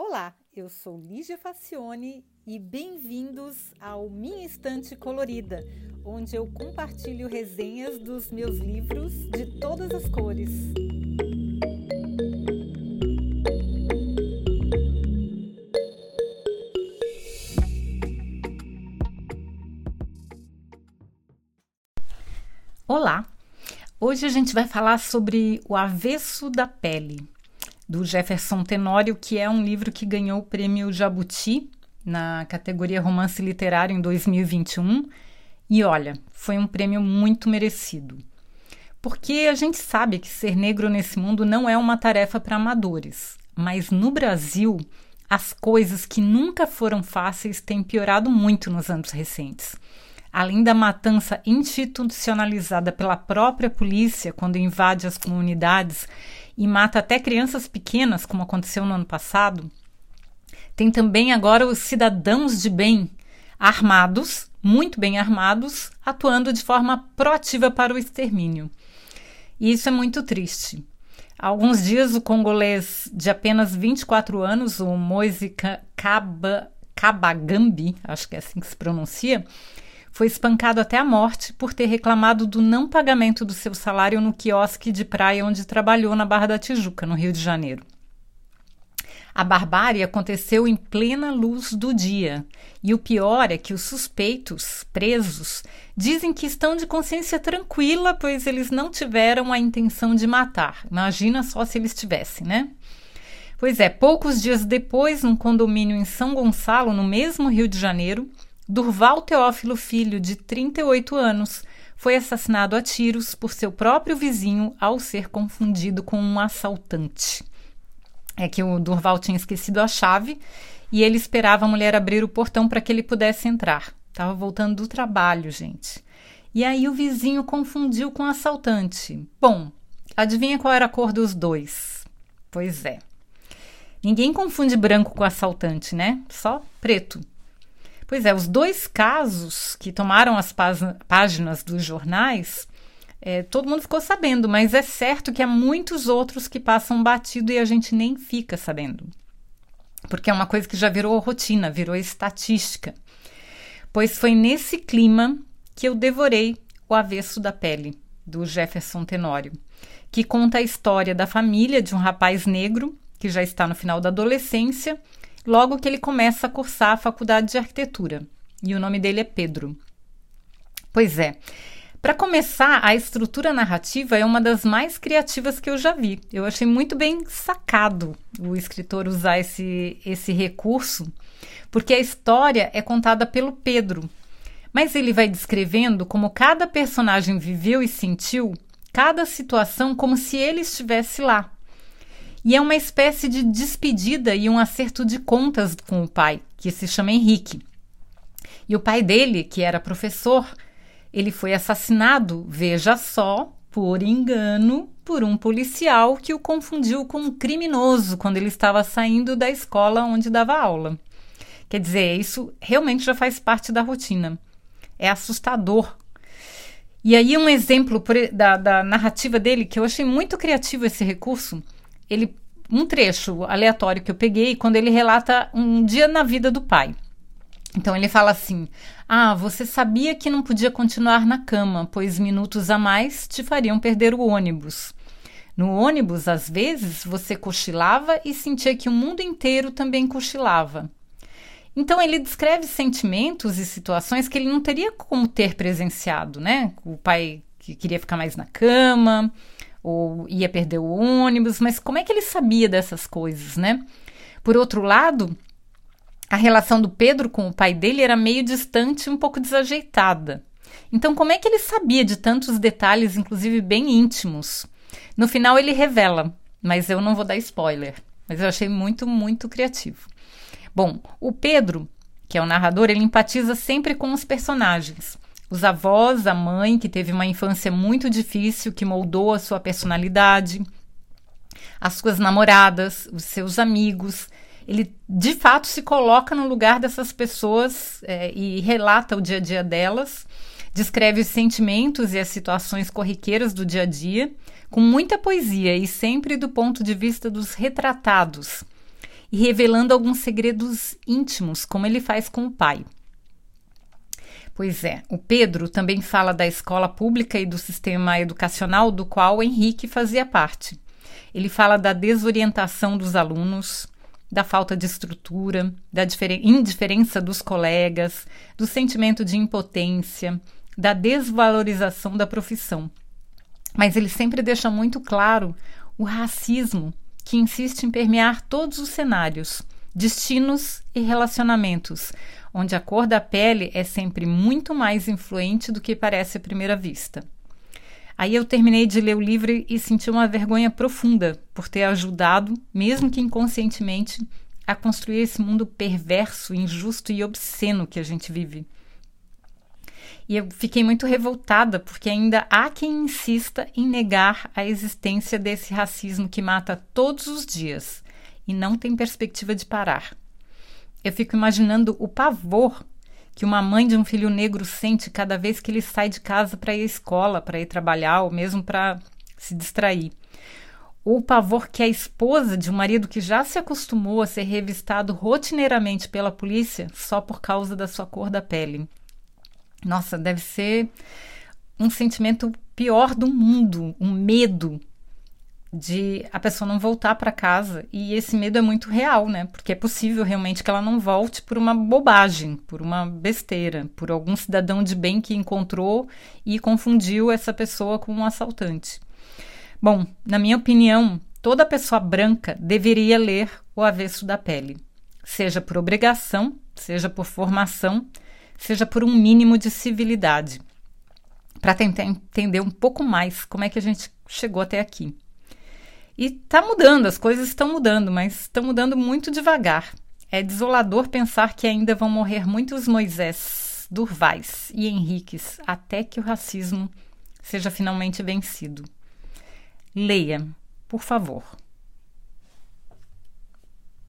Olá, eu sou Lígia Facione e bem-vindos ao Minha Estante Colorida, onde eu compartilho resenhas dos meus livros de todas as cores. Olá! Hoje a gente vai falar sobre o avesso da pele do Jefferson Tenório, que é um livro que ganhou o prêmio Jabuti na categoria Romance Literário em 2021. E olha, foi um prêmio muito merecido. Porque a gente sabe que ser negro nesse mundo não é uma tarefa para amadores, mas no Brasil as coisas que nunca foram fáceis têm piorado muito nos anos recentes. Além da matança institucionalizada pela própria polícia quando invade as comunidades e mata até crianças pequenas, como aconteceu no ano passado, tem também agora os cidadãos de bem armados, muito bem armados, atuando de forma proativa para o extermínio. E isso é muito triste. Há alguns dias, o congolês de apenas 24 anos, o Moise Kabagambi, acho que é assim que se pronuncia, foi espancado até a morte por ter reclamado do não pagamento do seu salário no quiosque de praia onde trabalhou na Barra da Tijuca, no Rio de Janeiro. A barbárie aconteceu em plena luz do dia. E o pior é que os suspeitos, presos, dizem que estão de consciência tranquila, pois eles não tiveram a intenção de matar. Imagina só se eles tivessem, né? Pois é, poucos dias depois, num condomínio em São Gonçalo, no mesmo Rio de Janeiro, Durval Teófilo Filho, de 38 anos, foi assassinado a tiros por seu próprio vizinho ao ser confundido com um assaltante. É que o Durval tinha esquecido a chave e ele esperava a mulher abrir o portão para que ele pudesse entrar. Estava voltando do trabalho, gente. E aí o vizinho confundiu com o assaltante. Bom, adivinha qual era a cor dos dois? Pois é. Ninguém confunde branco com assaltante, né? Só preto. Pois é, os dois casos que tomaram as páginas dos jornais, é, todo mundo ficou sabendo, mas é certo que há muitos outros que passam batido e a gente nem fica sabendo. Porque é uma coisa que já virou rotina, virou estatística. Pois foi nesse clima que eu devorei O Avesso da Pele, do Jefferson Tenório, que conta a história da família de um rapaz negro que já está no final da adolescência logo que ele começa a cursar a faculdade de arquitetura. E o nome dele é Pedro. Pois é. Para começar, a estrutura narrativa é uma das mais criativas que eu já vi. Eu achei muito bem sacado o escritor usar esse, esse recurso, porque a história é contada pelo Pedro, mas ele vai descrevendo como cada personagem viveu e sentiu cada situação como se ele estivesse lá. E é uma espécie de despedida e um acerto de contas com o pai, que se chama Henrique. E o pai dele, que era professor, ele foi assassinado, veja só, por engano, por um policial que o confundiu com um criminoso quando ele estava saindo da escola onde dava aula. Quer dizer, isso realmente já faz parte da rotina. É assustador. E aí, um exemplo da, da narrativa dele, que eu achei muito criativo esse recurso ele um trecho aleatório que eu peguei quando ele relata um dia na vida do pai. Então ele fala assim: Ah, você sabia que não podia continuar na cama, pois minutos a mais te fariam perder o ônibus. No ônibus, às vezes, você cochilava e sentia que o mundo inteiro também cochilava. Então ele descreve sentimentos e situações que ele não teria como ter presenciado, né? O pai que queria ficar mais na cama, ou ia perder o ônibus, mas como é que ele sabia dessas coisas, né? Por outro lado, a relação do Pedro com o pai dele era meio distante, um pouco desajeitada. Então, como é que ele sabia de tantos detalhes, inclusive bem íntimos? No final, ele revela, mas eu não vou dar spoiler. Mas eu achei muito, muito criativo. Bom, o Pedro, que é o narrador, ele empatiza sempre com os personagens os avós, a mãe, que teve uma infância muito difícil, que moldou a sua personalidade, as suas namoradas, os seus amigos. Ele de fato se coloca no lugar dessas pessoas é, e relata o dia a dia delas, descreve os sentimentos e as situações corriqueiras do dia a dia, com muita poesia e sempre do ponto de vista dos retratados. e revelando alguns segredos íntimos, como ele faz com o pai. Pois é, o Pedro também fala da escola pública e do sistema educacional do qual Henrique fazia parte. Ele fala da desorientação dos alunos, da falta de estrutura, da indiferença dos colegas, do sentimento de impotência, da desvalorização da profissão. Mas ele sempre deixa muito claro o racismo que insiste em permear todos os cenários, destinos e relacionamentos, onde a cor da pele é sempre muito mais influente do que parece à primeira vista. Aí eu terminei de ler o livro e senti uma vergonha profunda por ter ajudado, mesmo que inconscientemente, a construir esse mundo perverso, injusto e obsceno que a gente vive. E eu fiquei muito revoltada porque ainda há quem insista em negar a existência desse racismo que mata todos os dias e não tem perspectiva de parar. Eu fico imaginando o pavor que uma mãe de um filho negro sente cada vez que ele sai de casa para ir à escola, para ir trabalhar ou mesmo para se distrair. Ou o pavor que a esposa de um marido que já se acostumou a ser revistado rotineiramente pela polícia só por causa da sua cor da pele. Nossa, deve ser um sentimento pior do mundo, um medo de a pessoa não voltar para casa. E esse medo é muito real, né? Porque é possível realmente que ela não volte por uma bobagem, por uma besteira, por algum cidadão de bem que encontrou e confundiu essa pessoa com um assaltante. Bom, na minha opinião, toda pessoa branca deveria ler O Avesso da Pele, seja por obrigação, seja por formação, seja por um mínimo de civilidade, para tentar entender um pouco mais como é que a gente chegou até aqui. E está mudando, as coisas estão mudando, mas estão mudando muito devagar. É desolador pensar que ainda vão morrer muitos Moisés, Durvais e Henriques até que o racismo seja finalmente vencido. Leia, por favor.